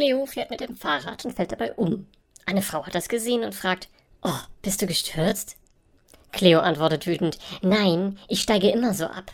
Cleo fährt mit dem Fahrrad und fällt dabei um. Eine Frau hat das gesehen und fragt, Oh, bist du gestürzt? Cleo antwortet wütend, Nein, ich steige immer so ab.